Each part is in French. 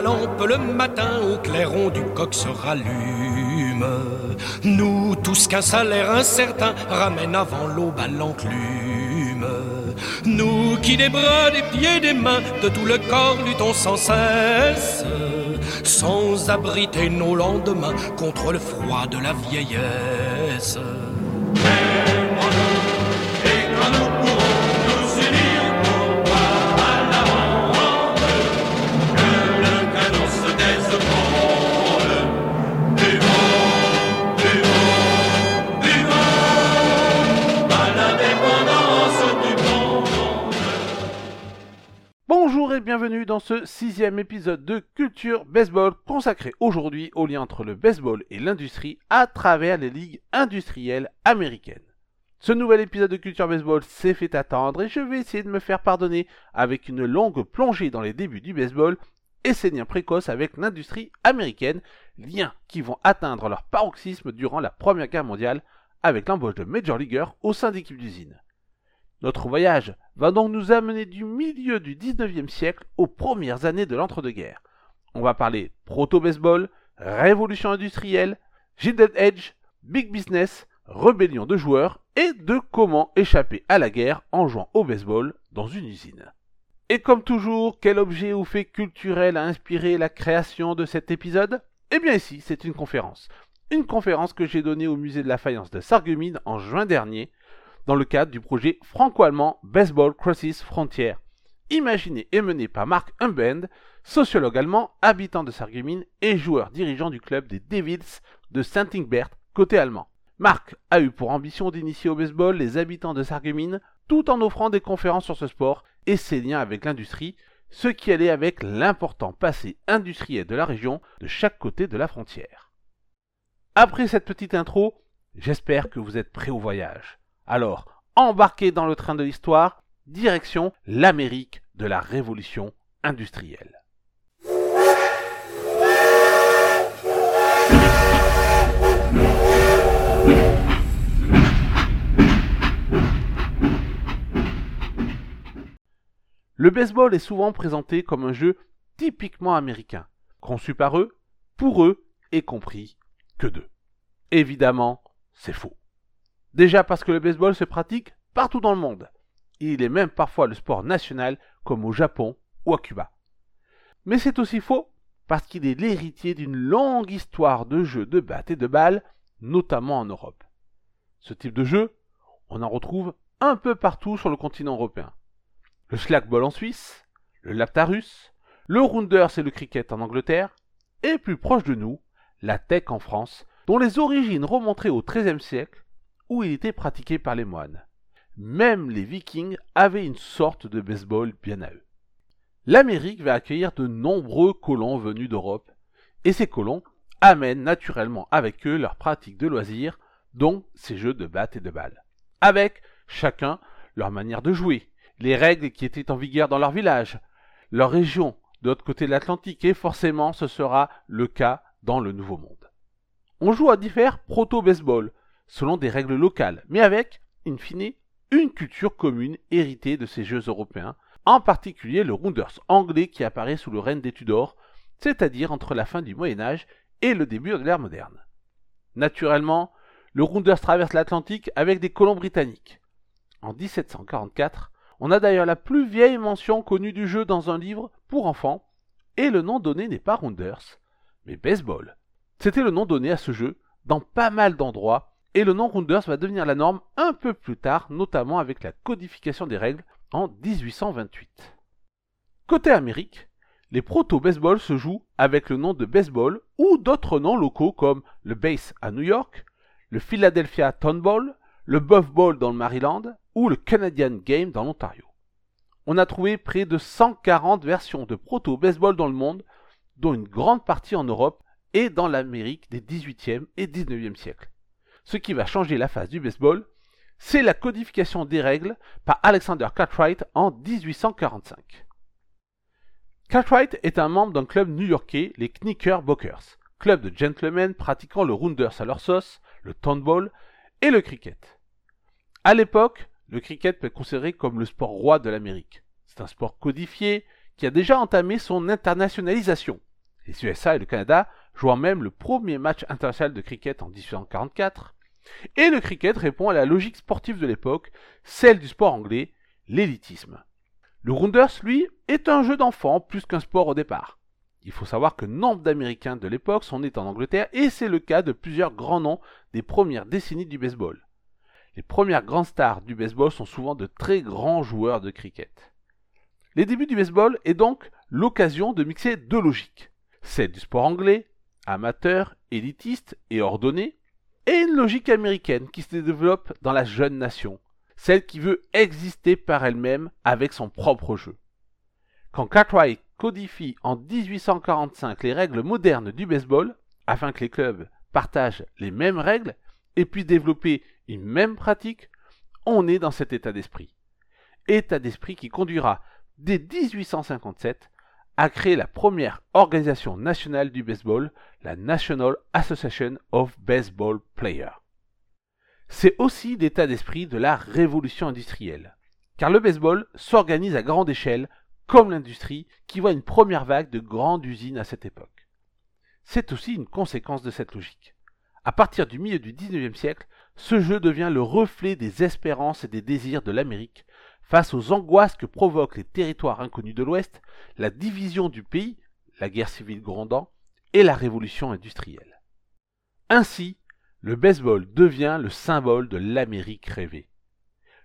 la lampe le matin au clairon du coq se rallume. Nous, tous qu'un salaire incertain ramène avant l'aube à l'enclume. Nous qui des bras, des pieds, des mains, de tout le corps luttons sans cesse, sans abriter nos lendemains contre le froid de la vieillesse. Bienvenue dans ce sixième épisode de Culture Baseball consacré aujourd'hui au lien entre le baseball et l'industrie à travers les ligues industrielles américaines. Ce nouvel épisode de Culture Baseball s'est fait attendre et je vais essayer de me faire pardonner avec une longue plongée dans les débuts du baseball et ses liens précoces avec l'industrie américaine, liens qui vont atteindre leur paroxysme durant la Première Guerre mondiale avec l'embauche de Major Leaguer au sein d'équipes d'usine. Notre voyage va donc nous amener du milieu du 19e siècle aux premières années de l'entre-deux-guerres. On va parler proto-baseball, révolution industrielle, Gilded Edge, big business, rébellion de joueurs et de comment échapper à la guerre en jouant au baseball dans une usine. Et comme toujours, quel objet ou fait culturel a inspiré la création de cet épisode? Eh bien ici, c'est une conférence. Une conférence que j'ai donnée au musée de la faïence de Sarreguemines en juin dernier dans le cadre du projet franco-allemand Baseball Crisis Frontier, imaginé et mené par Mark Humbend, sociologue allemand, habitant de Sarreguemines et joueur dirigeant du club des Devils de Saint-Ingbert, côté allemand. Mark a eu pour ambition d'initier au baseball les habitants de Sarreguemines tout en offrant des conférences sur ce sport et ses liens avec l'industrie, ce qui allait avec l'important passé industriel de la région de chaque côté de la frontière. Après cette petite intro, j'espère que vous êtes prêts au voyage. Alors, embarquez dans le train de l'histoire, direction l'Amérique de la révolution industrielle. Le baseball est souvent présenté comme un jeu typiquement américain, conçu par eux, pour eux et compris que d'eux. Évidemment, c'est faux. Déjà parce que le baseball se pratique partout dans le monde. Il est même parfois le sport national comme au Japon ou à Cuba. Mais c'est aussi faux parce qu'il est l'héritier d'une longue histoire de jeux de batte et de balles, notamment en Europe. Ce type de jeu, on en retrouve un peu partout sur le continent européen. Le slackball en Suisse, le laptarus, le rounders et le cricket en Angleterre, et plus proche de nous, la tech en France, dont les origines remonteraient au XIIIe siècle où il était pratiqué par les moines. Même les vikings avaient une sorte de baseball bien à eux. L'Amérique va accueillir de nombreux colons venus d'Europe, et ces colons amènent naturellement avec eux leurs pratiques de loisirs, dont ces jeux de batte et de balles. Avec chacun leur manière de jouer, les règles qui étaient en vigueur dans leur village, leur région de l'autre côté de l'Atlantique, et forcément ce sera le cas dans le Nouveau Monde. On joue à divers proto-baseball, selon des règles locales, mais avec, in fine, une culture commune héritée de ces jeux européens, en particulier le Rounders anglais qui apparaît sous le règne des Tudors, c'est-à-dire entre la fin du Moyen Âge et le début de l'ère moderne. Naturellement, le Rounders traverse l'Atlantique avec des colons britanniques. En 1744, on a d'ailleurs la plus vieille mention connue du jeu dans un livre pour enfants, et le nom donné n'est pas Rounders, mais baseball. C'était le nom donné à ce jeu dans pas mal d'endroits et le nom Rounders va devenir la norme un peu plus tard, notamment avec la codification des règles en 1828. Côté Amérique, les proto-baseball se jouent avec le nom de baseball ou d'autres noms locaux comme le base à New York, le Philadelphia Town Ball, le Buff Ball dans le Maryland ou le Canadian Game dans l'Ontario. On a trouvé près de 140 versions de proto-baseball dans le monde, dont une grande partie en Europe et dans l'Amérique des 18e et 19e siècles ce qui va changer la face du baseball, c'est la codification des règles par Alexander Cartwright en 1845. Cartwright est un membre d'un club new-yorkais, les Knickerbockers, club de gentlemen pratiquant le rounders à leur sauce, le townball et le cricket. À l'époque, le cricket peut être considéré comme le sport roi de l'Amérique. C'est un sport codifié qui a déjà entamé son internationalisation, les USA et le Canada jouant même le premier match international de cricket en 1844, et le cricket répond à la logique sportive de l'époque, celle du sport anglais, l'élitisme. Le Rounders, lui, est un jeu d'enfant plus qu'un sport au départ. Il faut savoir que nombre d'Américains de l'époque sont nés en Angleterre et c'est le cas de plusieurs grands noms des premières décennies du baseball. Les premières grandes stars du baseball sont souvent de très grands joueurs de cricket. Les débuts du baseball est donc l'occasion de mixer deux logiques. Celle du sport anglais, amateur, élitiste et ordonné, et une logique américaine qui se développe dans la jeune nation, celle qui veut exister par elle-même avec son propre jeu. Quand Cartwright codifie en 1845 les règles modernes du baseball, afin que les clubs partagent les mêmes règles et puissent développer une même pratique, on est dans cet état d'esprit. État d'esprit qui conduira dès 1857 à créer la première organisation nationale du baseball, la National Association of Baseball Players. C'est aussi l'état d'esprit de la révolution industrielle, car le baseball s'organise à grande échelle comme l'industrie qui voit une première vague de grandes usines à cette époque. C'est aussi une conséquence de cette logique. À partir du milieu du XIXe siècle, ce jeu devient le reflet des espérances et des désirs de l'Amérique face aux angoisses que provoquent les territoires inconnus de l'Ouest, la division du pays, la guerre civile grondant, et la révolution industrielle. Ainsi, le baseball devient le symbole de l'Amérique rêvée.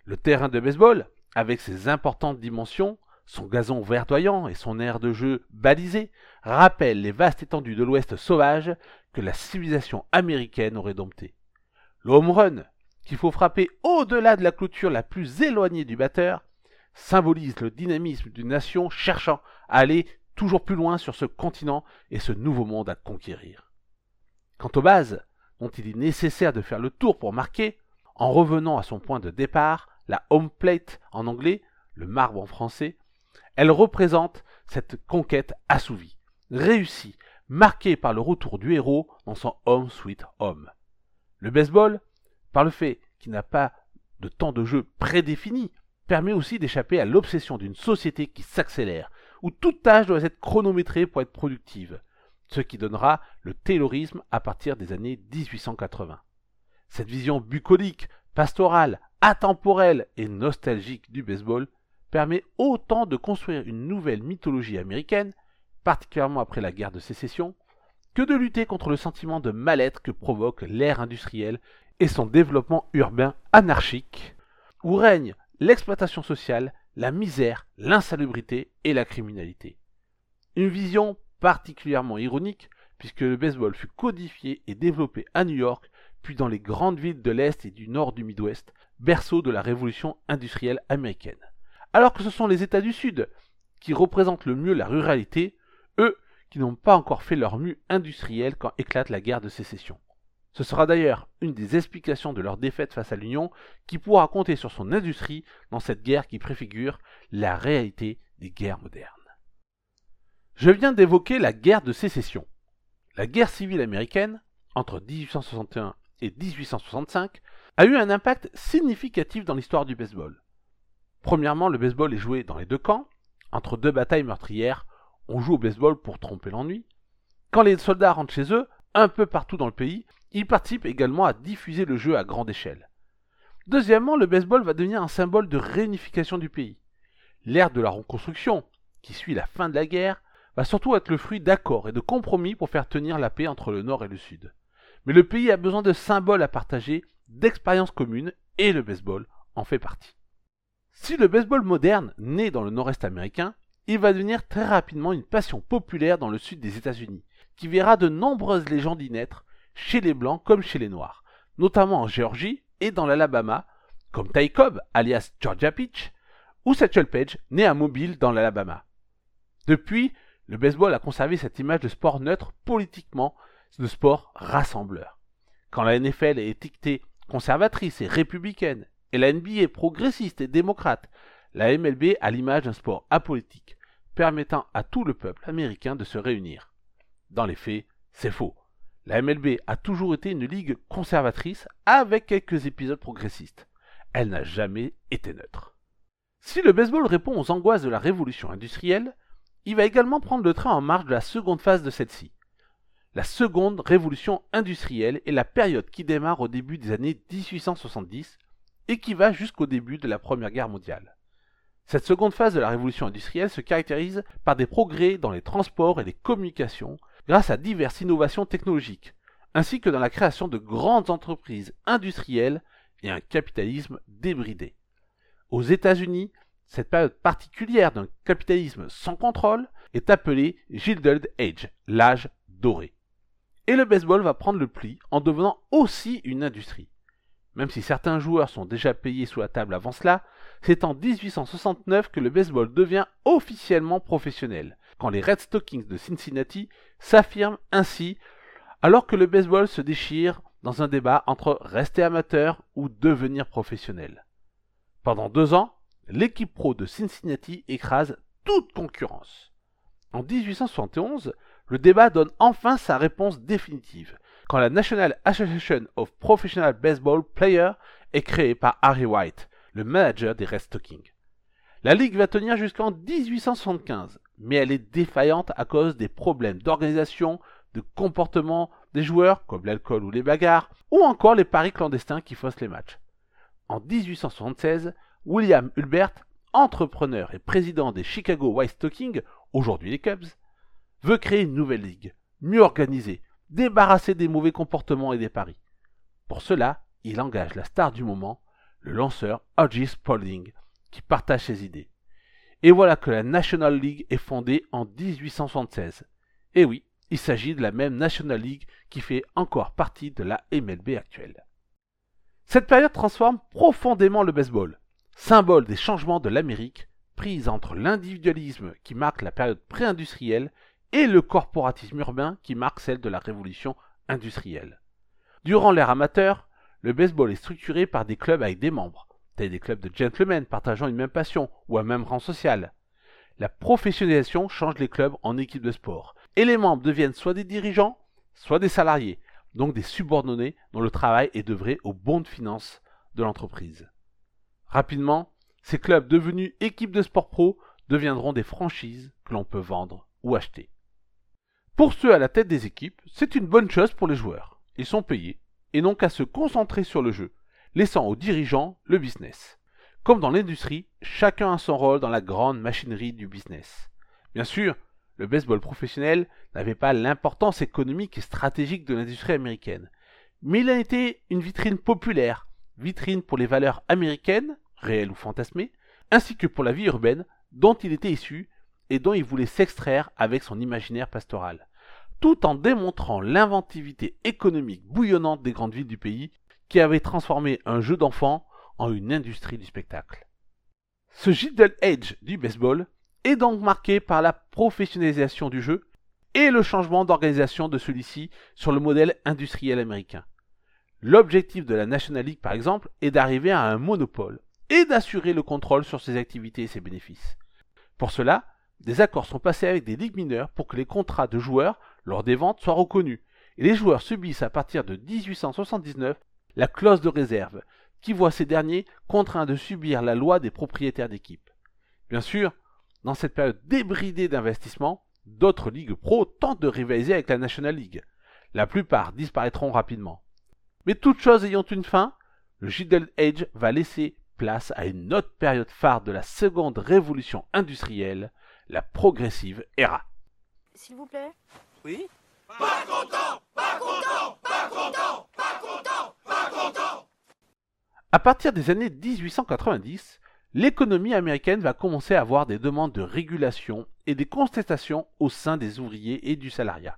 Le terrain de baseball, avec ses importantes dimensions, son gazon verdoyant et son air de jeu balisé rappellent les vastes étendues de l'Ouest sauvage que la civilisation américaine aurait dompté. Le home run, qu'il faut frapper au-delà de la clôture la plus éloignée du batteur, symbolise le dynamisme d'une nation cherchant à aller toujours plus loin sur ce continent et ce nouveau monde à conquérir. Quant aux bases, dont il est nécessaire de faire le tour pour marquer, en revenant à son point de départ, la home plate en anglais, le marbre en français, elle représente cette conquête assouvie, réussie, marquée par le retour du héros dans son home sweet home. Le baseball, par le fait qu'il n'a pas de temps de jeu prédéfini, permet aussi d'échapper à l'obsession d'une société qui s'accélère, où toute tâche doit être chronométrée pour être productive, ce qui donnera le taylorisme à partir des années 1880. Cette vision bucolique, pastorale, atemporelle et nostalgique du baseball permet autant de construire une nouvelle mythologie américaine, particulièrement après la guerre de sécession, que de lutter contre le sentiment de mal-être que provoque l'ère industrielle et son développement urbain anarchique, où règne l'exploitation sociale, la misère, l'insalubrité et la criminalité. Une vision particulièrement ironique, puisque le baseball fut codifié et développé à New York, puis dans les grandes villes de l'Est et du Nord du Midwest, berceau de la révolution industrielle américaine alors que ce sont les États du Sud qui représentent le mieux la ruralité, eux qui n'ont pas encore fait leur mue industrielle quand éclate la guerre de sécession. Ce sera d'ailleurs une des explications de leur défaite face à l'Union qui pourra compter sur son industrie dans cette guerre qui préfigure la réalité des guerres modernes. Je viens d'évoquer la guerre de sécession. La guerre civile américaine, entre 1861 et 1865, a eu un impact significatif dans l'histoire du baseball. Premièrement, le baseball est joué dans les deux camps. Entre deux batailles meurtrières, on joue au baseball pour tromper l'ennui. Quand les soldats rentrent chez eux, un peu partout dans le pays, ils participent également à diffuser le jeu à grande échelle. Deuxièmement, le baseball va devenir un symbole de réunification du pays. L'ère de la reconstruction, qui suit la fin de la guerre, va surtout être le fruit d'accords et de compromis pour faire tenir la paix entre le Nord et le Sud. Mais le pays a besoin de symboles à partager, d'expériences communes, et le baseball en fait partie. Si le baseball moderne naît dans le nord-est américain, il va devenir très rapidement une passion populaire dans le sud des États-Unis, qui verra de nombreuses légendes y naître, chez les blancs comme chez les noirs, notamment en Géorgie et dans l'Alabama, comme Ty Cobb, alias Georgia Peach, ou Satchel Page, né à Mobile dans l'Alabama. Depuis, le baseball a conservé cette image de sport neutre politiquement, de sport rassembleur. Quand la NFL est étiquetée conservatrice et républicaine, et la NBA est progressiste et démocrate, la MLB a l'image d'un sport apolitique, permettant à tout le peuple américain de se réunir. Dans les faits, c'est faux. La MLB a toujours été une ligue conservatrice avec quelques épisodes progressistes. Elle n'a jamais été neutre. Si le baseball répond aux angoisses de la révolution industrielle, il va également prendre le train en marche de la seconde phase de celle-ci. La seconde révolution industrielle est la période qui démarre au début des années 1870 et qui va jusqu'au début de la Première Guerre mondiale. Cette seconde phase de la révolution industrielle se caractérise par des progrès dans les transports et les communications grâce à diverses innovations technologiques, ainsi que dans la création de grandes entreprises industrielles et un capitalisme débridé. Aux États-Unis, cette période particulière d'un capitalisme sans contrôle est appelée Gilded Age, l'âge doré. Et le baseball va prendre le pli en devenant aussi une industrie. Même si certains joueurs sont déjà payés sous la table avant cela, c'est en 1869 que le baseball devient officiellement professionnel, quand les Red Stockings de Cincinnati s'affirment ainsi, alors que le baseball se déchire dans un débat entre rester amateur ou devenir professionnel. Pendant deux ans, l'équipe pro de Cincinnati écrase toute concurrence. En 1871, le débat donne enfin sa réponse définitive, quand la National Association of Professional Baseball Players est créée par Harry White, le manager des Red Stockings. La ligue va tenir jusqu'en 1875, mais elle est défaillante à cause des problèmes d'organisation, de comportement des joueurs, comme l'alcool ou les bagarres, ou encore les paris clandestins qui faussent les matchs. En 1876, William Hulbert, entrepreneur et président des Chicago White Stockings, aujourd'hui les Cubs, veut créer une nouvelle ligue, mieux organisée, débarrassée des mauvais comportements et des paris. Pour cela, il engage la star du moment, le lanceur Hodges Spalding, qui partage ses idées. Et voilà que la National League est fondée en 1876. Et oui, il s'agit de la même National League qui fait encore partie de la MLB actuelle. Cette période transforme profondément le baseball symbole des changements de l'Amérique, prise entre l'individualisme qui marque la période pré-industrielle et le corporatisme urbain qui marque celle de la révolution industrielle. Durant l'ère amateur, le baseball est structuré par des clubs avec des membres, tels des clubs de gentlemen partageant une même passion ou un même rang social. La professionnalisation change les clubs en équipes de sport, et les membres deviennent soit des dirigeants, soit des salariés, donc des subordonnés dont le travail est d'œuvrer au bon de finances de l'entreprise. Rapidement, ces clubs devenus équipes de sport pro deviendront des franchises que l'on peut vendre ou acheter. Pour ceux à la tête des équipes, c'est une bonne chose pour les joueurs. Ils sont payés et n'ont qu'à se concentrer sur le jeu, laissant aux dirigeants le business. Comme dans l'industrie, chacun a son rôle dans la grande machinerie du business. Bien sûr, le baseball professionnel n'avait pas l'importance économique et stratégique de l'industrie américaine, mais il a été une vitrine populaire vitrine pour les valeurs américaines, réelles ou fantasmées, ainsi que pour la vie urbaine dont il était issu et dont il voulait s'extraire avec son imaginaire pastoral, tout en démontrant l'inventivité économique bouillonnante des grandes villes du pays qui avait transformé un jeu d'enfant en une industrie du spectacle. Ce Gilded Age du baseball est donc marqué par la professionnalisation du jeu et le changement d'organisation de celui-ci sur le modèle industriel américain. L'objectif de la National League, par exemple, est d'arriver à un monopole et d'assurer le contrôle sur ses activités et ses bénéfices. Pour cela, des accords sont passés avec des ligues mineures pour que les contrats de joueurs lors des ventes soient reconnus, et les joueurs subissent à partir de 1879 la clause de réserve, qui voit ces derniers contraints de subir la loi des propriétaires d'équipe. Bien sûr, dans cette période débridée d'investissement, d'autres ligues pro tentent de rivaliser avec la National League. La plupart disparaîtront rapidement. Mais toute chose ayant une fin, le Gilded Age va laisser place à une autre période phare de la seconde révolution industrielle, la progressive era. S'il vous plaît Oui Pas À partir des années 1890, l'économie américaine va commencer à avoir des demandes de régulation et des contestations au sein des ouvriers et du salariat.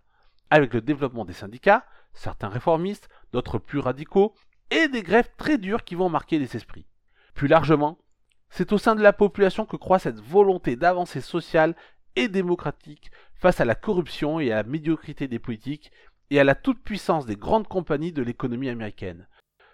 Avec le développement des syndicats, certains réformistes, d'autres plus radicaux, et des grèves très dures qui vont marquer les esprits. Plus largement, c'est au sein de la population que croît cette volonté d'avancée sociale et démocratique face à la corruption et à la médiocrité des politiques et à la toute-puissance des grandes compagnies de l'économie américaine.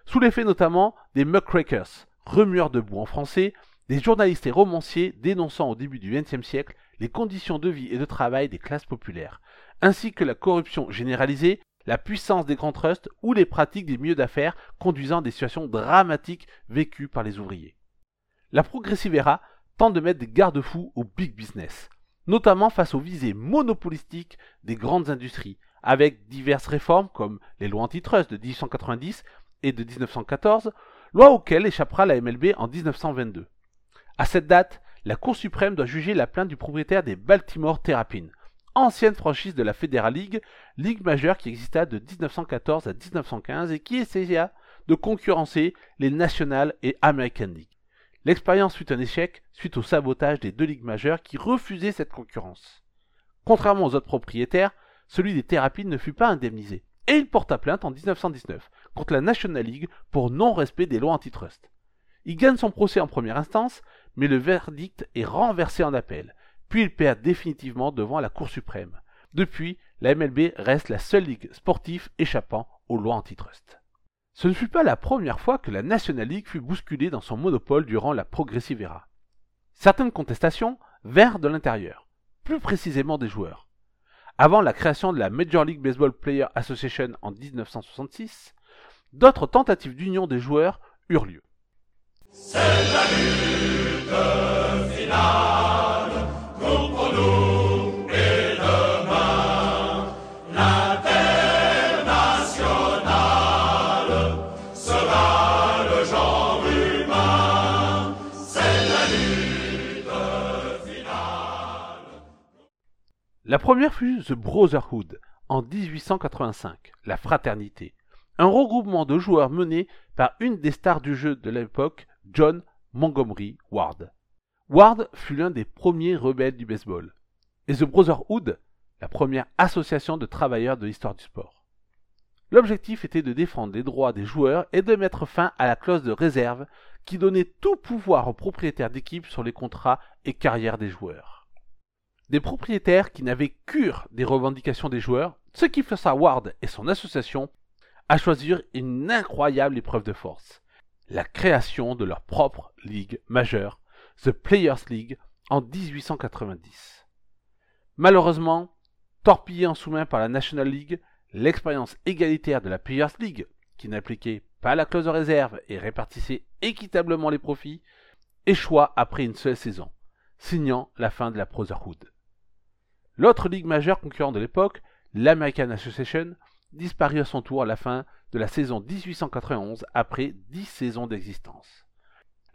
Sous l'effet notamment des muckrakers, remueurs de boue en français, des journalistes et romanciers dénonçant au début du XXe siècle les conditions de vie et de travail des classes populaires, ainsi que la corruption généralisée la puissance des grands trusts ou les pratiques des milieux d'affaires conduisant à des situations dramatiques vécues par les ouvriers. La Progressive Era tente de mettre des garde-fous au big business. Notamment face aux visées monopolistiques des grandes industries, avec diverses réformes comme les lois antitrust de 1890 et de 1914, loi auxquelles échappera la MLB en 1922. À cette date, la Cour suprême doit juger la plainte du propriétaire des Baltimore Terrapins, ancienne franchise de la Federal League, ligue majeure qui exista de 1914 à 1915 et qui essaya de concurrencer les National et American League. L'expérience fut un échec suite au sabotage des deux ligues majeures qui refusaient cette concurrence. Contrairement aux autres propriétaires, celui des Terrapins ne fut pas indemnisé, et il porta plainte en 1919 contre la National League pour non-respect des lois antitrust. Il gagne son procès en première instance, mais le verdict est renversé en appel, puis il perd définitivement devant la Cour suprême. Depuis, la MLB reste la seule ligue sportive échappant aux lois antitrust. Ce ne fut pas la première fois que la National League fut bousculée dans son monopole durant la Progressive Era. Certaines contestations vinrent de l'intérieur, plus précisément des joueurs. Avant la création de la Major League Baseball Player Association en 1966, d'autres tentatives d'union des joueurs eurent lieu. La première fut The Brotherhood en 1885, la fraternité, un regroupement de joueurs mené par une des stars du jeu de l'époque, John Montgomery Ward. Ward fut l'un des premiers rebelles du baseball, et The Brotherhood, la première association de travailleurs de l'histoire du sport. L'objectif était de défendre les droits des joueurs et de mettre fin à la clause de réserve qui donnait tout pouvoir aux propriétaires d'équipes sur les contrats et carrières des joueurs. Des propriétaires qui n'avaient cure des revendications des joueurs, ce qui força Ward et son association à choisir une incroyable épreuve de force, la création de leur propre ligue majeure, The Players League, en 1890. Malheureusement, torpillée en sous-main par la National League, l'expérience égalitaire de la Players League, qui n'appliquait pas la clause de réserve et répartissait équitablement les profits, échoua après une seule saison, signant la fin de la Brotherhood. L'autre ligue majeure concurrente de l'époque, l'American Association, disparut à son tour à la fin de la saison 1891 après dix saisons d'existence.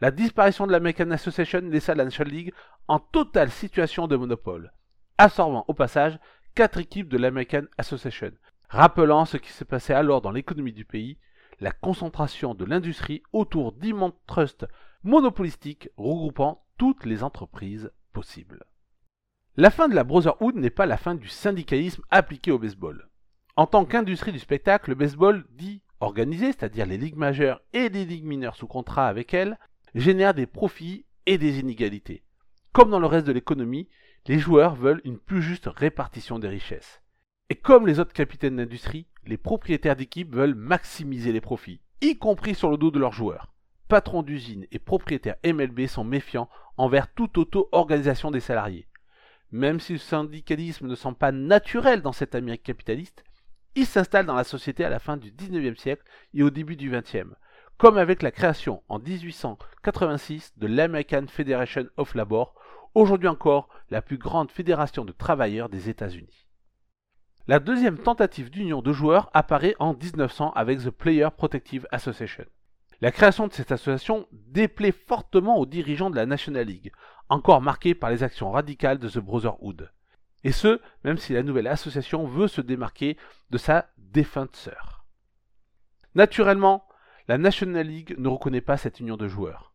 La disparition de l'American Association laissa la National League en totale situation de monopole, absorbant au passage quatre équipes de l'American Association, rappelant ce qui se passait alors dans l'économie du pays, la concentration de l'industrie autour d'immenses trusts monopolistiques regroupant toutes les entreprises possibles. La fin de la Brotherhood n'est pas la fin du syndicalisme appliqué au baseball. En tant qu'industrie du spectacle, le baseball dit organisé, c'est-à-dire les ligues majeures et les ligues mineures sous contrat avec elles, génère des profits et des inégalités. Comme dans le reste de l'économie, les joueurs veulent une plus juste répartition des richesses. Et comme les autres capitaines d'industrie, les propriétaires d'équipes veulent maximiser les profits, y compris sur le dos de leurs joueurs. Patrons d'usines et propriétaires MLB sont méfiants envers toute auto-organisation des salariés. Même si le syndicalisme ne semble pas naturel dans cette Amérique capitaliste, il s'installe dans la société à la fin du XIXe siècle et au début du XXe, comme avec la création en 1886 de l'American Federation of Labor, aujourd'hui encore la plus grande fédération de travailleurs des États-Unis. La deuxième tentative d'union de joueurs apparaît en 1900 avec The Player Protective Association. La création de cette association déplaît fortement aux dirigeants de la National League, encore marqués par les actions radicales de The Brotherhood. Et ce, même si la nouvelle association veut se démarquer de sa défunte sœur. Naturellement, la National League ne reconnaît pas cette union de joueurs.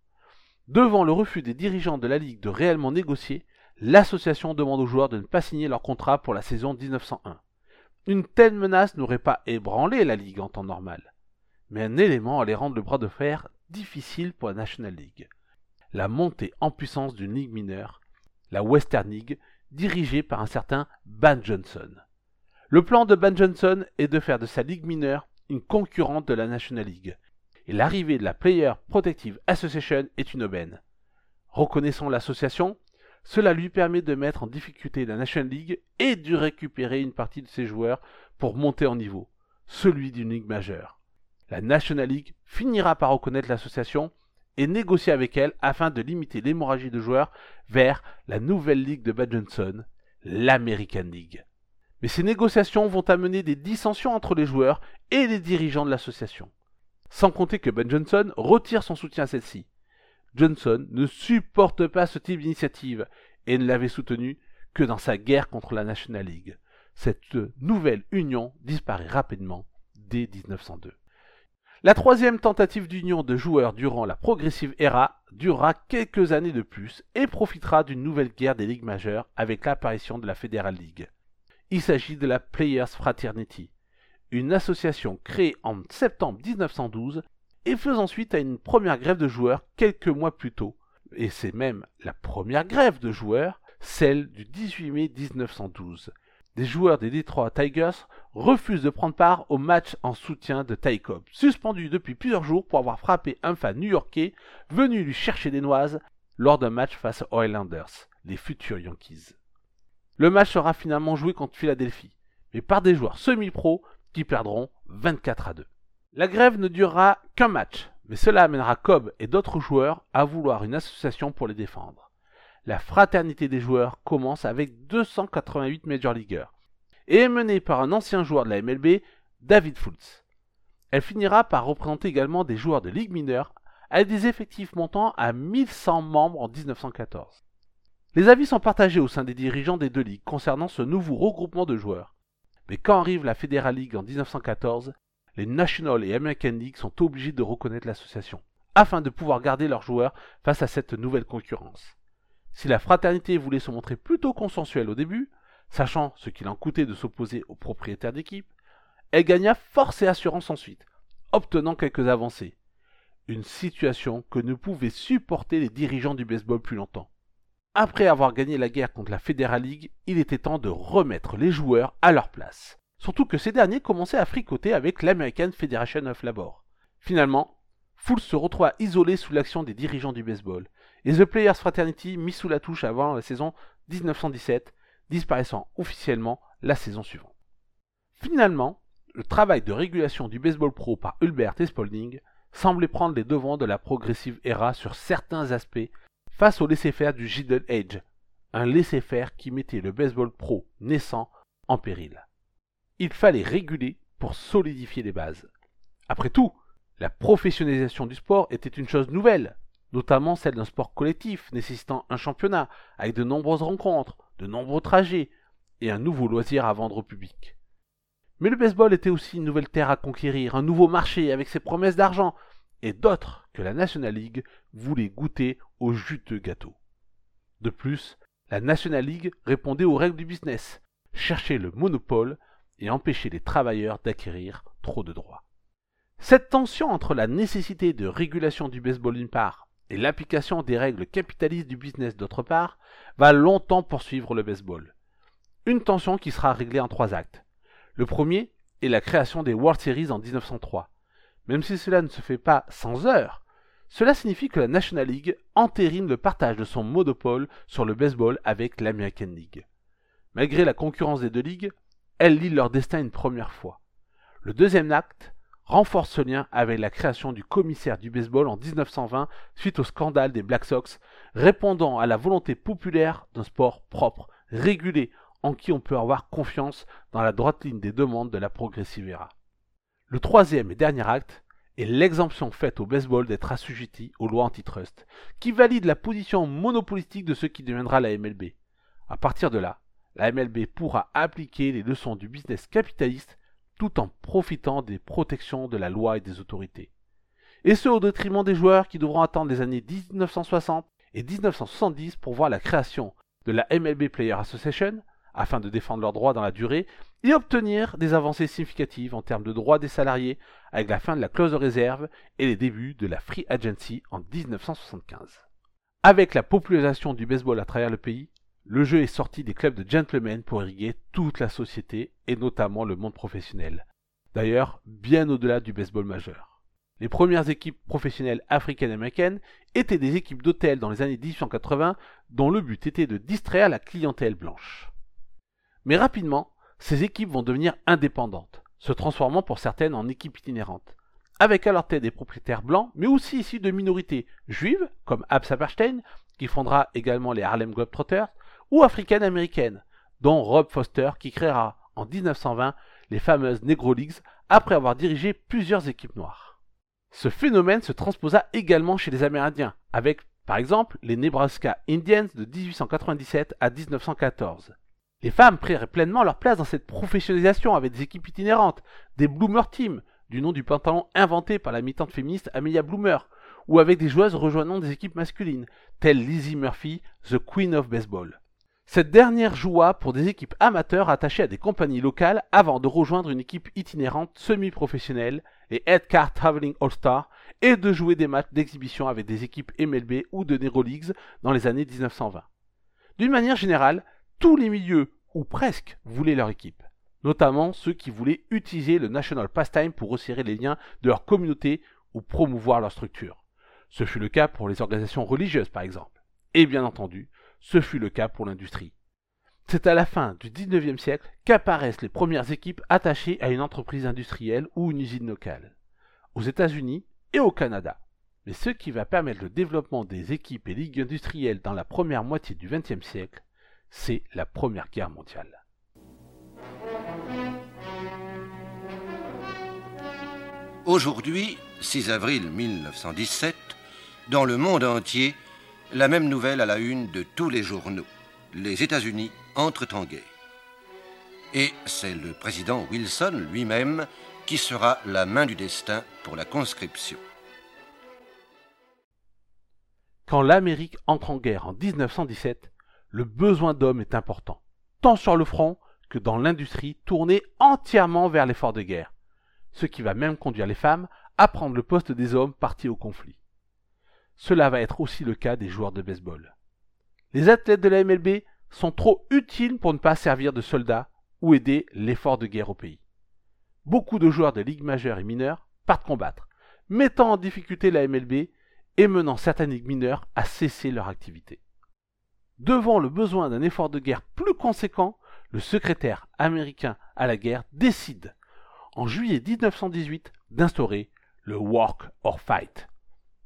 Devant le refus des dirigeants de la Ligue de réellement négocier, l'association demande aux joueurs de ne pas signer leur contrat pour la saison 1901. Une telle menace n'aurait pas ébranlé la Ligue en temps normal, mais un élément allait rendre le bras de fer difficile pour la National League. La montée en puissance d'une ligue mineure, la Western League, dirigée par un certain Ban Johnson. Le plan de Ban Johnson est de faire de sa ligue mineure une concurrente de la National League, et l'arrivée de la Player Protective Association est une aubaine. Reconnaissant l'association, cela lui permet de mettre en difficulté la National League et de récupérer une partie de ses joueurs pour monter en niveau, celui d'une ligue majeure. La National League finira par reconnaître l'association et négocier avec elle afin de limiter l'hémorragie de joueurs vers la nouvelle ligue de Bad Johnson, l'American League. Mais ces négociations vont amener des dissensions entre les joueurs et les dirigeants de l'association. Sans compter que Ben Johnson retire son soutien à celle-ci. Johnson ne supporte pas ce type d'initiative et ne l'avait soutenu que dans sa guerre contre la National League. Cette nouvelle union disparaît rapidement dès 1902. La troisième tentative d'union de joueurs durant la progressive era durera quelques années de plus et profitera d'une nouvelle guerre des ligues majeures avec l'apparition de la Federal League. Il s'agit de la Players Fraternity, une association créée en septembre 1912 et faisant suite à une première grève de joueurs quelques mois plus tôt. Et c'est même la première grève de joueurs, celle du 18 mai 1912. Des joueurs des Detroit Tigers refusent de prendre part au match en soutien de Ty Cobb, suspendu depuis plusieurs jours pour avoir frappé un fan new-yorkais venu lui chercher des noises lors d'un match face aux Highlanders, les futurs Yankees. Le match sera finalement joué contre Philadelphie, mais par des joueurs semi-pro qui perdront 24 à 2. La grève ne durera qu'un match, mais cela amènera Cobb et d'autres joueurs à vouloir une association pour les défendre. La fraternité des joueurs commence avec 288 Major Leaguers et est menée par un ancien joueur de la MLB, David Fultz. Elle finira par représenter également des joueurs de Ligue mineure avec des effectifs montant à 1100 membres en 1914. Les avis sont partagés au sein des dirigeants des deux ligues concernant ce nouveau regroupement de joueurs. Mais quand arrive la Federal League en 1914, les National et American League sont obligés de reconnaître l'association, afin de pouvoir garder leurs joueurs face à cette nouvelle concurrence. Si la fraternité voulait se montrer plutôt consensuelle au début, sachant ce qu'il en coûtait de s'opposer aux propriétaires d'équipe, elle gagna force et assurance ensuite, obtenant quelques avancées. Une situation que ne pouvaient supporter les dirigeants du baseball plus longtemps. Après avoir gagné la guerre contre la Federal League, il était temps de remettre les joueurs à leur place. Surtout que ces derniers commençaient à fricoter avec l'American Federation of Labor. Finalement, Full se retrouva isolé sous l'action des dirigeants du baseball, et The Players Fraternity mis sous la touche avant la saison 1917, disparaissant officiellement la saison suivante. Finalement, le travail de régulation du baseball pro par Hulbert et Spalding semblait prendre les devants de la progressive era sur certains aspects face au laisser-faire du Gilded Age, un laisser-faire qui mettait le baseball pro naissant en péril. Il fallait réguler pour solidifier les bases. Après tout, la professionnalisation du sport était une chose nouvelle, notamment celle d'un sport collectif nécessitant un championnat, avec de nombreuses rencontres, de nombreux trajets, et un nouveau loisir à vendre au public. Mais le baseball était aussi une nouvelle terre à conquérir, un nouveau marché avec ses promesses d'argent, et d'autres que la National League voulait goûter au juteux gâteau. De plus, la National League répondait aux règles du business, cherchait le monopole et empêchait les travailleurs d'acquérir trop de droits. Cette tension entre la nécessité de régulation du baseball d'une part l'application des règles capitalistes du business d'autre part va longtemps poursuivre le baseball. Une tension qui sera réglée en trois actes. Le premier est la création des World Series en 1903, même si cela ne se fait pas sans heures, cela signifie que la National League entérine le partage de son monopole sur le baseball avec l'American League. Malgré la concurrence des deux ligues, elles lient leur destin une première fois. Le deuxième acte renforce ce lien avec la création du commissaire du baseball en 1920 suite au scandale des Black Sox, répondant à la volonté populaire d'un sport propre, régulé, en qui on peut avoir confiance dans la droite ligne des demandes de la Progressive Era. Le troisième et dernier acte est l'exemption faite au baseball d'être assujetti aux lois antitrust, qui valide la position monopolistique de ce qui deviendra la MLB. À partir de là, la MLB pourra appliquer les leçons du business capitaliste tout en profitant des protections de la loi et des autorités. Et ce au détriment des joueurs qui devront attendre les années 1960 et 1970 pour voir la création de la MLB Player Association, afin de défendre leurs droits dans la durée et obtenir des avancées significatives en termes de droits des salariés avec la fin de la clause de réserve et les débuts de la Free Agency en 1975. Avec la popularisation du baseball à travers le pays, le jeu est sorti des clubs de gentlemen pour irriguer toute la société et notamment le monde professionnel. D'ailleurs, bien au-delà du baseball majeur. Les premières équipes professionnelles africaines-américaines étaient des équipes d'hôtels dans les années 1880 dont le but était de distraire la clientèle blanche. Mais rapidement, ces équipes vont devenir indépendantes, se transformant pour certaines en équipes itinérantes. avec à leur tête des propriétaires blancs, mais aussi issus de minorités juives, comme Ab Saperstein, qui fondera également les Harlem Globetrotters, ou africaines-américaines, dont Rob Foster, qui créera en 1920 les fameuses Negro Leagues après avoir dirigé plusieurs équipes noires. Ce phénomène se transposa également chez les Amérindiens, avec par exemple les Nebraska Indians de 1897 à 1914. Les femmes prirent pleinement leur place dans cette professionnalisation avec des équipes itinérantes, des Bloomer Teams, du nom du pantalon inventé par la militante féministe Amelia Bloomer, ou avec des joueuses rejoignant des équipes masculines, telles Lizzie Murphy, The Queen of Baseball. Cette dernière joua pour des équipes amateurs attachées à des compagnies locales avant de rejoindre une équipe itinérante semi-professionnelle, les Headcar Traveling All-Star, et de jouer des matchs d'exhibition avec des équipes MLB ou de Nero Leagues dans les années 1920. D'une manière générale, tous les milieux, ou presque, voulaient leur équipe, notamment ceux qui voulaient utiliser le National Pastime pour resserrer les liens de leur communauté ou promouvoir leur structure. Ce fut le cas pour les organisations religieuses par exemple. Et bien entendu, ce fut le cas pour l'industrie. C'est à la fin du XIXe siècle qu'apparaissent les premières équipes attachées à une entreprise industrielle ou une usine locale. Aux États-Unis et au Canada. Mais ce qui va permettre le développement des équipes et ligues industrielles dans la première moitié du XXe siècle, c'est la Première Guerre mondiale. Aujourd'hui, 6 avril 1917, dans le monde entier, la même nouvelle à la une de tous les journaux. Les États-Unis entrent en guerre. Et c'est le président Wilson lui-même qui sera la main du destin pour la conscription. Quand l'Amérique entre en guerre en 1917, le besoin d'hommes est important, tant sur le front que dans l'industrie tournée entièrement vers l'effort de guerre, ce qui va même conduire les femmes à prendre le poste des hommes partis au conflit. Cela va être aussi le cas des joueurs de baseball. Les athlètes de la MLB sont trop utiles pour ne pas servir de soldats ou aider l'effort de guerre au pays. Beaucoup de joueurs de ligues majeures et mineures partent combattre, mettant en difficulté la MLB et menant certaines ligues mineures à cesser leur activité. Devant le besoin d'un effort de guerre plus conséquent, le secrétaire américain à la guerre décide, en juillet 1918, d'instaurer le Work or Fight.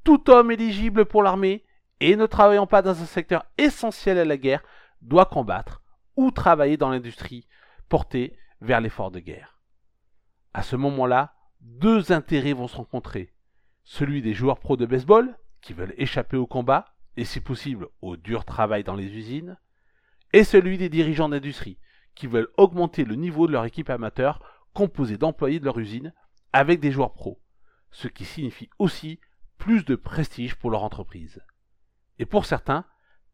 Tout homme éligible pour l'armée et ne travaillant pas dans un secteur essentiel à la guerre doit combattre ou travailler dans l'industrie portée vers l'effort de guerre. À ce moment-là, deux intérêts vont se rencontrer. Celui des joueurs pros de baseball, qui veulent échapper au combat, et si possible au dur travail dans les usines, et celui des dirigeants d'industrie, qui veulent augmenter le niveau de leur équipe amateur composée d'employés de leur usine avec des joueurs pros, ce qui signifie aussi plus de prestige pour leur entreprise. Et pour certains,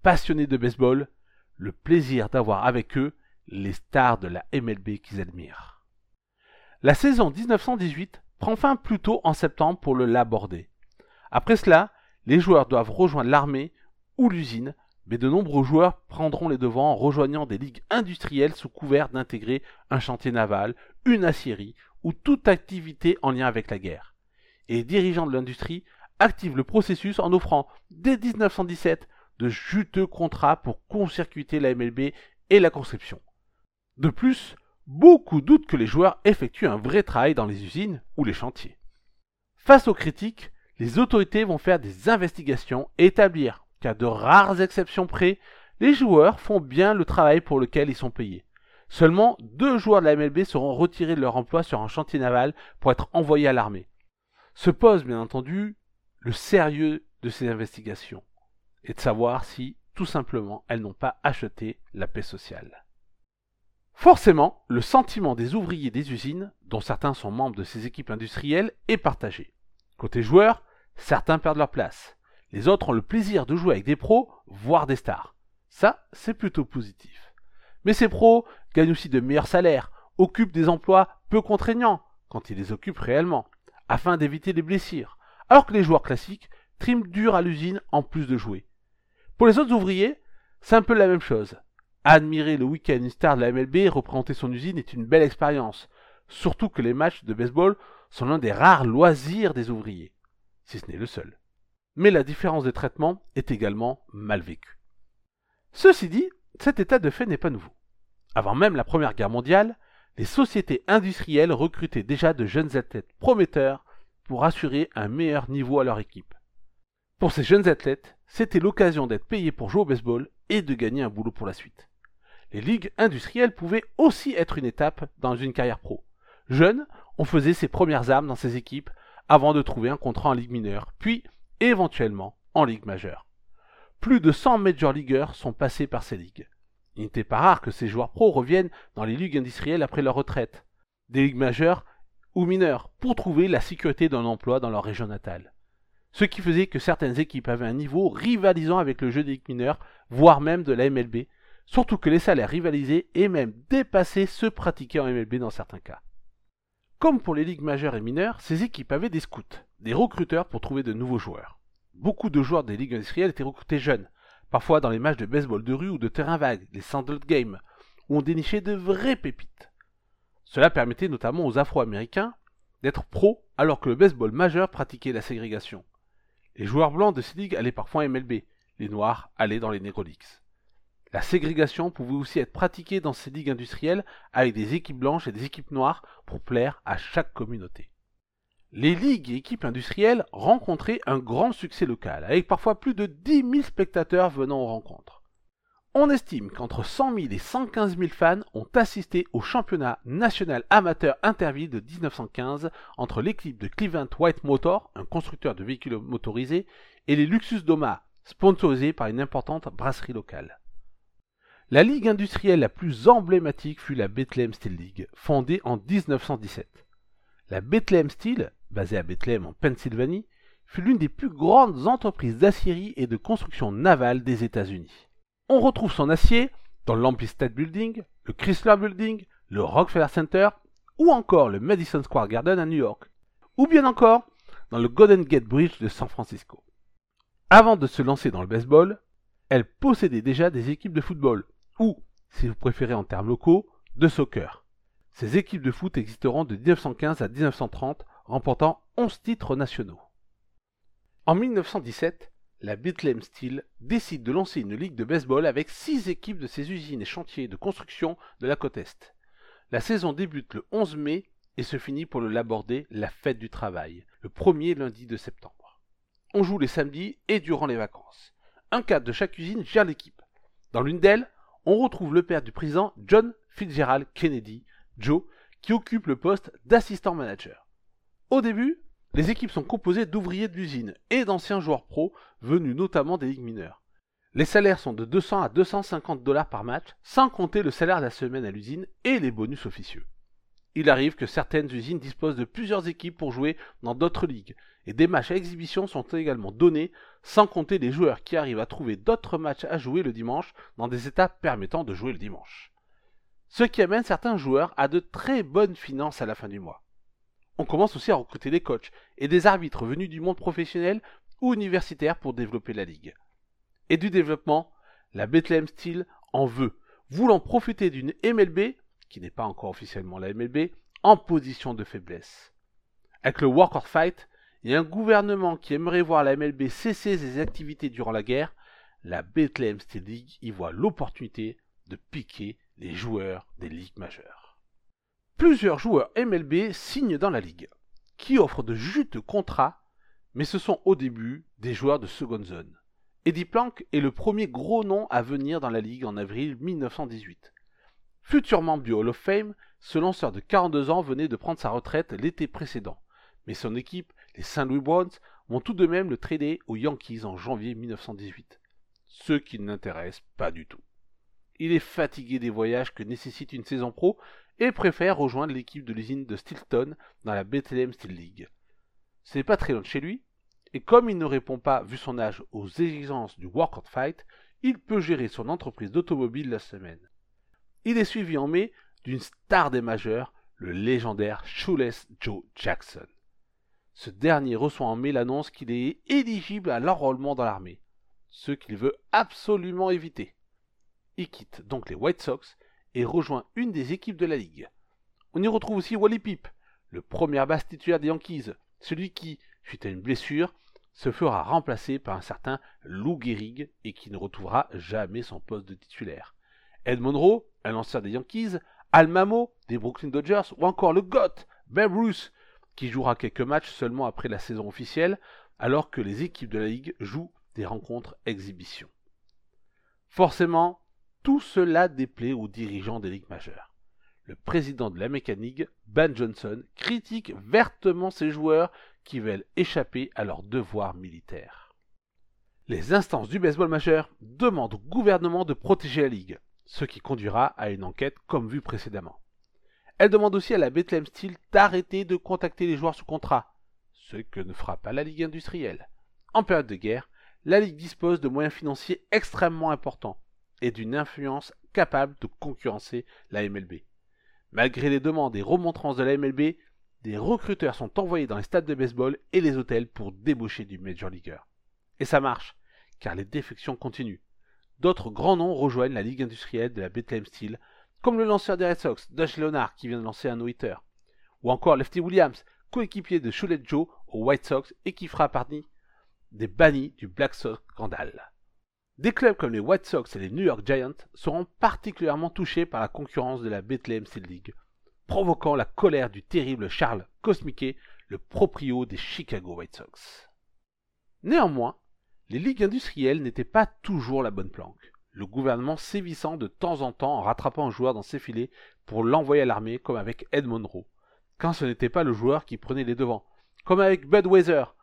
passionnés de baseball, le plaisir d'avoir avec eux les stars de la MLB qu'ils admirent. La saison 1918 prend fin plus tôt en septembre pour le Labordé. Après cela, les joueurs doivent rejoindre l'armée ou l'usine, mais de nombreux joueurs prendront les devants en rejoignant des ligues industrielles sous couvert d'intégrer un chantier naval, une aciérie ou toute activité en lien avec la guerre. Et dirigeants de l'industrie activent le processus en offrant dès 1917 de juteux contrats pour concircuiter la MLB et la conscription. De plus, beaucoup doutent que les joueurs effectuent un vrai travail dans les usines ou les chantiers. Face aux critiques, les autorités vont faire des investigations et établir qu'à de rares exceptions près, les joueurs font bien le travail pour lequel ils sont payés. Seulement deux joueurs de la MLB seront retirés de leur emploi sur un chantier naval pour être envoyés à l'armée. Se pose bien entendu le sérieux de ces investigations et de savoir si, tout simplement, elles n'ont pas acheté la paix sociale. Forcément, le sentiment des ouvriers des usines, dont certains sont membres de ces équipes industrielles, est partagé. Côté joueurs, certains perdent leur place. Les autres ont le plaisir de jouer avec des pros, voire des stars. Ça, c'est plutôt positif. Mais ces pros gagnent aussi de meilleurs salaires, occupent des emplois peu contraignants, quand ils les occupent réellement, afin d'éviter les blessures, alors que les joueurs classiques triment dur à l'usine en plus de jouer. Pour les autres ouvriers, c'est un peu la même chose. Admirer le week-end star de la MLB et représenter son usine est une belle expérience, surtout que les matchs de baseball sont l'un des rares loisirs des ouvriers, si ce n'est le seul. Mais la différence de traitement est également mal vécue. Ceci dit, cet état de fait n'est pas nouveau. Avant même la Première Guerre mondiale, les sociétés industrielles recrutaient déjà de jeunes athlètes prometteurs pour assurer un meilleur niveau à leur équipe. Pour ces jeunes athlètes, c'était l'occasion d'être payés pour jouer au baseball et de gagner un boulot pour la suite. Les ligues industrielles pouvaient aussi être une étape dans une carrière pro. Jeune, on faisait ses premières armes dans ces équipes avant de trouver un contrat en ligue mineure, puis éventuellement en ligue majeure. Plus de 100 major leagueurs sont passés par ces ligues. Il n'était pas rare que ces joueurs pros reviennent dans les ligues industrielles après leur retraite, des ligues majeures ou mineures, pour trouver la sécurité d'un emploi dans leur région natale. Ce qui faisait que certaines équipes avaient un niveau rivalisant avec le jeu des ligues mineures, voire même de la MLB, surtout que les salaires rivalisaient et même dépassaient ceux pratiqués en MLB dans certains cas. Comme pour les ligues majeures et mineures, ces équipes avaient des scouts, des recruteurs pour trouver de nouveaux joueurs. Beaucoup de joueurs des ligues industrielles étaient recrutés jeunes, parfois dans les matchs de baseball de rue ou de terrain vague, les sandal games, où on dénichait de vraies pépites. Cela permettait notamment aux Afro-Américains d'être pros alors que le baseball majeur pratiquait la ségrégation. Les joueurs blancs de ces ligues allaient parfois MLB, les noirs allaient dans les Negro La ségrégation pouvait aussi être pratiquée dans ces ligues industrielles avec des équipes blanches et des équipes noires pour plaire à chaque communauté les ligues et équipes industrielles rencontraient un grand succès local, avec parfois plus de 10 000 spectateurs venant aux rencontres. On estime qu'entre 100 000 et 115 000 fans ont assisté au championnat national amateur interville de 1915 entre l'équipe de Cleveland White Motor, un constructeur de véhicules motorisés, et les Luxus Doma, sponsorisés par une importante brasserie locale. La ligue industrielle la plus emblématique fut la Bethlehem Steel League, fondée en 1917. La Bethlehem Steel basée à Bethlehem en Pennsylvanie, fut l'une des plus grandes entreprises d'aciérie et de construction navale des États-Unis. On retrouve son acier dans l'Empire State Building, le Chrysler Building, le Rockefeller Center ou encore le Madison Square Garden à New York, ou bien encore dans le Golden Gate Bridge de San Francisco. Avant de se lancer dans le baseball, elle possédait déjà des équipes de football, ou, si vous préférez en termes locaux, de soccer. Ces équipes de foot existeront de 1915 à 1930 remportant 11 titres nationaux. En 1917, la Bethlehem Steel décide de lancer une ligue de baseball avec 6 équipes de ses usines et chantiers de construction de la côte Est. La saison débute le 11 mai et se finit pour le l'aborder la fête du travail, le premier lundi de septembre. On joue les samedis et durant les vacances. Un cadre de chaque usine gère l'équipe. Dans l'une d'elles, on retrouve le père du président John Fitzgerald Kennedy, Joe, qui occupe le poste d'assistant manager. Au début, les équipes sont composées d'ouvriers de l'usine et d'anciens joueurs pros venus notamment des ligues mineures. Les salaires sont de 200 à 250 dollars par match, sans compter le salaire de la semaine à l'usine et les bonus officieux. Il arrive que certaines usines disposent de plusieurs équipes pour jouer dans d'autres ligues, et des matchs à exhibition sont également donnés, sans compter les joueurs qui arrivent à trouver d'autres matchs à jouer le dimanche dans des états permettant de jouer le dimanche. Ce qui amène certains joueurs à de très bonnes finances à la fin du mois on commence aussi à recruter des coachs et des arbitres venus du monde professionnel ou universitaire pour développer la ligue. Et du développement, la Bethlehem Steel en veut, voulant profiter d'une MLB, qui n'est pas encore officiellement la MLB, en position de faiblesse. Avec le Walk or Fight et un gouvernement qui aimerait voir la MLB cesser ses activités durant la guerre, la Bethlehem Steel League y voit l'opportunité de piquer les joueurs des ligues majeures. Plusieurs joueurs MLB signent dans la ligue, qui offrent de juteux contrats, mais ce sont au début des joueurs de seconde zone. Eddie Plank est le premier gros nom à venir dans la ligue en avril 1918. Futur membre du Hall of Fame, ce lanceur de 42 ans venait de prendre sa retraite l'été précédent, mais son équipe, les St. Louis Browns, vont tout de même le trader aux Yankees en janvier 1918, ce qui ne l'intéresse pas du tout. Il est fatigué des voyages que nécessite une saison pro et préfère rejoindre l'équipe de l'usine de Stilton dans la Bethlehem Steel League. Ce n'est pas très loin de chez lui, et comme il ne répond pas, vu son âge, aux exigences du Workout Fight, il peut gérer son entreprise d'automobile la semaine. Il est suivi en mai d'une star des majeurs, le légendaire Shoeless Joe Jackson. Ce dernier reçoit en mai l'annonce qu'il est éligible à l'enrôlement dans l'armée, ce qu'il veut absolument éviter. Il quitte donc les White Sox et rejoint une des équipes de la ligue. On y retrouve aussi Wally Pip, le premier basse titulaire des Yankees, celui qui, suite à une blessure, se fera remplacer par un certain Lou Gehrig et qui ne retrouvera jamais son poste de titulaire. Ed Monroe, un lanceur des Yankees, Al Mamo des Brooklyn Dodgers ou encore le GOAT, Babe Ruth, qui jouera quelques matchs seulement après la saison officielle, alors que les équipes de la Ligue jouent des rencontres exhibitions. Forcément, tout cela déplaît aux dirigeants des ligues majeures. Le président de la mécanique, Ben Johnson, critique vertement ses joueurs qui veulent échapper à leurs devoirs militaires. Les instances du baseball majeur demandent au gouvernement de protéger la ligue, ce qui conduira à une enquête comme vu précédemment. Elle demande aussi à la Bethlehem Steel d'arrêter de contacter les joueurs sous contrat, ce que ne fera pas la Ligue industrielle. En période de guerre, la Ligue dispose de moyens financiers extrêmement importants et d'une influence capable de concurrencer la MLB. Malgré les demandes et remontrances de la MLB, des recruteurs sont envoyés dans les stades de baseball et les hôtels pour débaucher du Major Leaguer. Et ça marche, car les défections continuent. D'autres grands noms rejoignent la Ligue industrielle de la Bethlehem Steel comme le lanceur des Red Sox, Dutch Leonard, qui vient de lancer un no-hitter, ou encore Lefty Williams, coéquipier de Cholet Joe aux White Sox et qui fera partie des bannis du Black Sox scandale. Des clubs comme les White Sox et les New York Giants seront particulièrement touchés par la concurrence de la Bethlehem Steel League, provoquant la colère du terrible Charles Cosmiquet, le proprio des Chicago White Sox. Néanmoins, les ligues industrielles n'étaient pas toujours la bonne planque. Le gouvernement sévissant de temps en temps en rattrapant un joueur dans ses filets pour l'envoyer à l'armée, comme avec Ed Monroe, quand ce n'était pas le joueur qui prenait les devants, comme avec Bud Weather,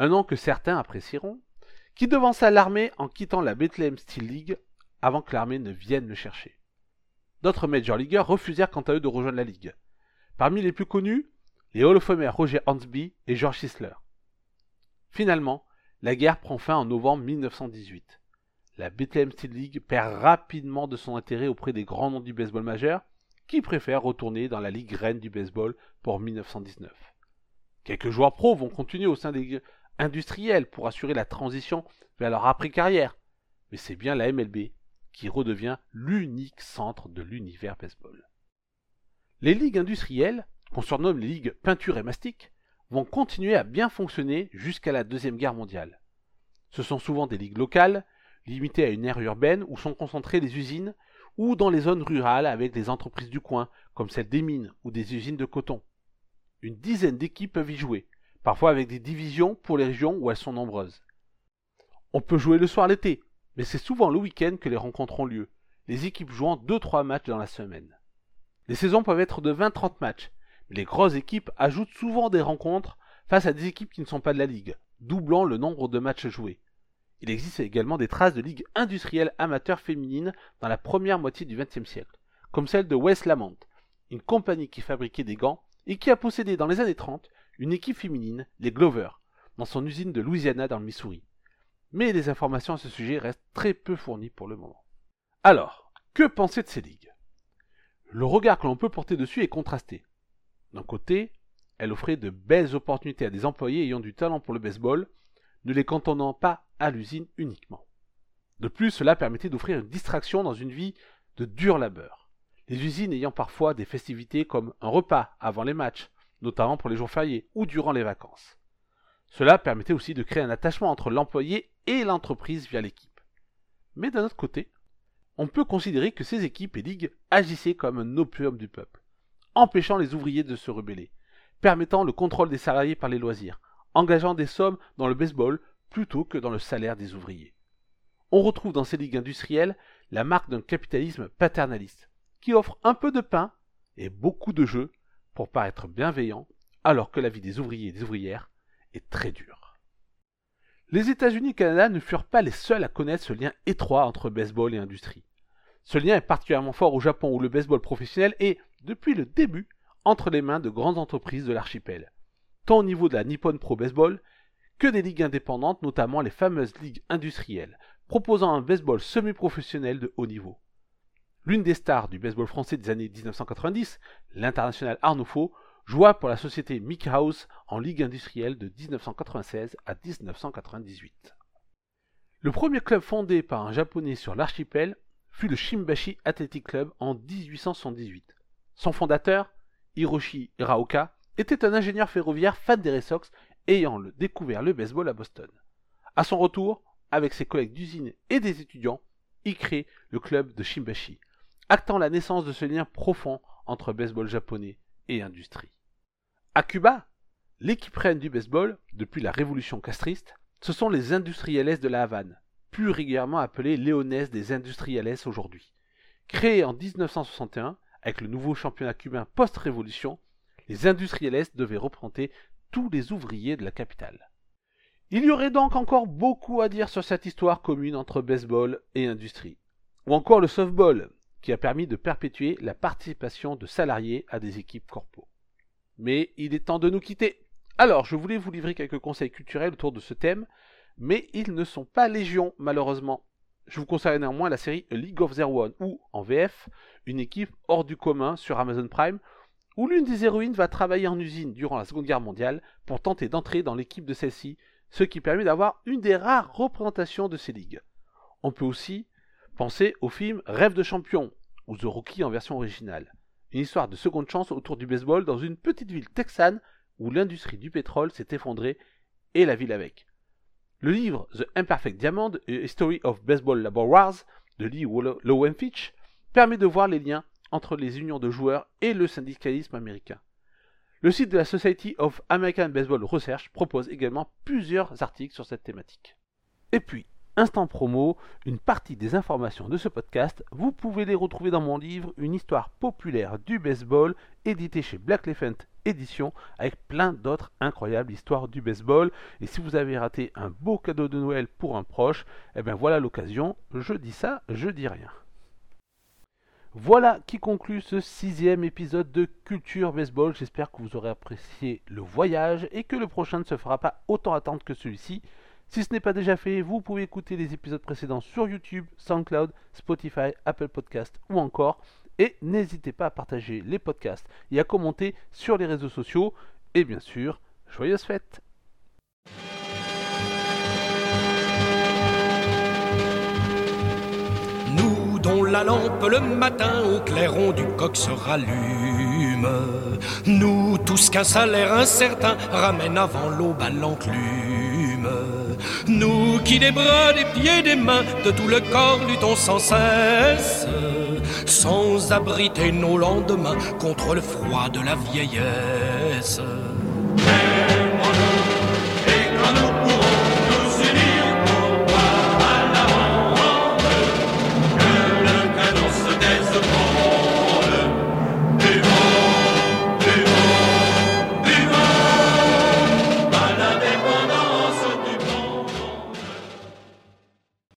un nom que certains apprécieront, qui devança l'armée en quittant la Bethlehem Steel League avant que l'armée ne vienne le chercher. D'autres Major Leaguers refusèrent quant à eux de rejoindre la Ligue. Parmi les plus connus, les Hall of Roger Hansby et George Sisler. Finalement, la guerre prend fin en novembre 1918 la Bethlehem Steel League perd rapidement de son intérêt auprès des grands noms du baseball majeur, qui préfèrent retourner dans la Ligue reine du baseball pour 1919. Quelques joueurs pros vont continuer au sein des ligues industrielles pour assurer la transition vers leur après-carrière, mais c'est bien la MLB qui redevient l'unique centre de l'univers baseball. Les ligues industrielles, qu'on surnomme les ligues peinture et mastic, vont continuer à bien fonctionner jusqu'à la Deuxième Guerre mondiale. Ce sont souvent des ligues locales limitées à une aire urbaine où sont concentrées les usines, ou dans les zones rurales avec des entreprises du coin, comme celle des mines ou des usines de coton. Une dizaine d'équipes peuvent y jouer, parfois avec des divisions pour les régions où elles sont nombreuses. On peut jouer le soir l'été, mais c'est souvent le week-end que les rencontres ont lieu, les équipes jouant 2-3 matchs dans la semaine. Les saisons peuvent être de 20-30 matchs, mais les grosses équipes ajoutent souvent des rencontres face à des équipes qui ne sont pas de la ligue, doublant le nombre de matchs joués. Il existe également des traces de ligues industrielles amateurs féminines dans la première moitié du XXe siècle, comme celle de West Lamont, une compagnie qui fabriquait des gants et qui a possédé dans les années 30 une équipe féminine, les Glover, dans son usine de Louisiana dans le Missouri. Mais les informations à ce sujet restent très peu fournies pour le moment. Alors, que penser de ces ligues? Le regard que l'on peut porter dessus est contrasté. D'un côté, elle offrait de belles opportunités à des employés ayant du talent pour le baseball, ne les cantonnant pas à l'usine uniquement. De plus, cela permettait d'offrir une distraction dans une vie de dur labeur. Les usines ayant parfois des festivités comme un repas avant les matchs, notamment pour les jours fériés ou durant les vacances. Cela permettait aussi de créer un attachement entre l'employé et l'entreprise via l'équipe. Mais d'un autre côté, on peut considérer que ces équipes et ligues agissaient comme un opium du peuple, empêchant les ouvriers de se rebeller, permettant le contrôle des salariés par les loisirs, engageant des sommes dans le baseball plutôt que dans le salaire des ouvriers. On retrouve dans ces ligues industrielles la marque d'un capitalisme paternaliste, qui offre un peu de pain et beaucoup de jeux pour paraître bienveillant, alors que la vie des ouvriers et des ouvrières est très dure. Les États-Unis et Canada ne furent pas les seuls à connaître ce lien étroit entre baseball et industrie. Ce lien est particulièrement fort au Japon où le baseball professionnel est, depuis le début, entre les mains de grandes entreprises de l'archipel, tant au niveau de la Nippon Pro Baseball que des ligues indépendantes, notamment les fameuses ligues industrielles, proposant un baseball semi-professionnel de haut niveau. L'une des stars du baseball français des années 1990, l'international Arnaud joua pour la société Mickey House en ligue industrielle de 1996 à 1998. Le premier club fondé par un japonais sur l'archipel fut le Shimbashi Athletic Club en 1878. Son fondateur, Hiroshi Iraoka, était un ingénieur ferroviaire fan des Red Sox ayant découvert le baseball à Boston. À son retour, avec ses collègues d'usine et des étudiants, il crée le club de Shimbashi, actant la naissance de ce lien profond entre baseball japonais et industrie. À Cuba, L'équipe reine du baseball, depuis la révolution castriste, ce sont les industriales de la Havane, plus régulièrement appelés léonès des industriales aujourd'hui. Créés en 1961, avec le nouveau championnat cubain post-révolution, les industriales devaient représenter tous les ouvriers de la capitale. Il y aurait donc encore beaucoup à dire sur cette histoire commune entre baseball et industrie. Ou encore le softball, qui a permis de perpétuer la participation de salariés à des équipes corpo. Mais il est temps de nous quitter. Alors, je voulais vous livrer quelques conseils culturels autour de ce thème, mais ils ne sont pas légion, malheureusement. Je vous conseille néanmoins la série League of Their One, ou, en VF, une équipe hors du commun sur Amazon Prime, où l'une des héroïnes va travailler en usine durant la Seconde Guerre mondiale pour tenter d'entrer dans l'équipe de celle-ci, ce qui permet d'avoir une des rares représentations de ces ligues. On peut aussi penser au film Rêve de champion, ou The Rookie en version originale. Une histoire de seconde chance autour du baseball dans une petite ville texane où l'industrie du pétrole s'est effondrée et la ville avec. Le livre The Imperfect Diamond, A History of Baseball Labor Wars de Lee Lowenfitch permet de voir les liens entre les unions de joueurs et le syndicalisme américain. Le site de la Society of American Baseball Research propose également plusieurs articles sur cette thématique. Et puis, instant promo, une partie des informations de ce podcast, vous pouvez les retrouver dans mon livre Une histoire populaire du baseball, édité chez Black Elephant Édition, avec plein d'autres incroyables histoires du baseball. Et si vous avez raté un beau cadeau de Noël pour un proche, eh bien voilà l'occasion, je dis ça, je dis rien. Voilà qui conclut ce sixième épisode de Culture Baseball. J'espère que vous aurez apprécié le voyage et que le prochain ne se fera pas autant attendre que celui-ci. Si ce n'est pas déjà fait, vous pouvez écouter les épisodes précédents sur YouTube, SoundCloud, Spotify, Apple Podcast ou encore. Et n'hésitez pas à partager les podcasts et à commenter sur les réseaux sociaux. Et bien sûr, joyeuses fêtes la lampe le matin au clairon du coq se rallume. Nous, tous qu'un salaire incertain ramène avant l'aube à l'enclume. Nous qui des bras, des pieds, des mains, de tout le corps luttons sans cesse, sans abriter nos lendemains contre le froid de la vieillesse.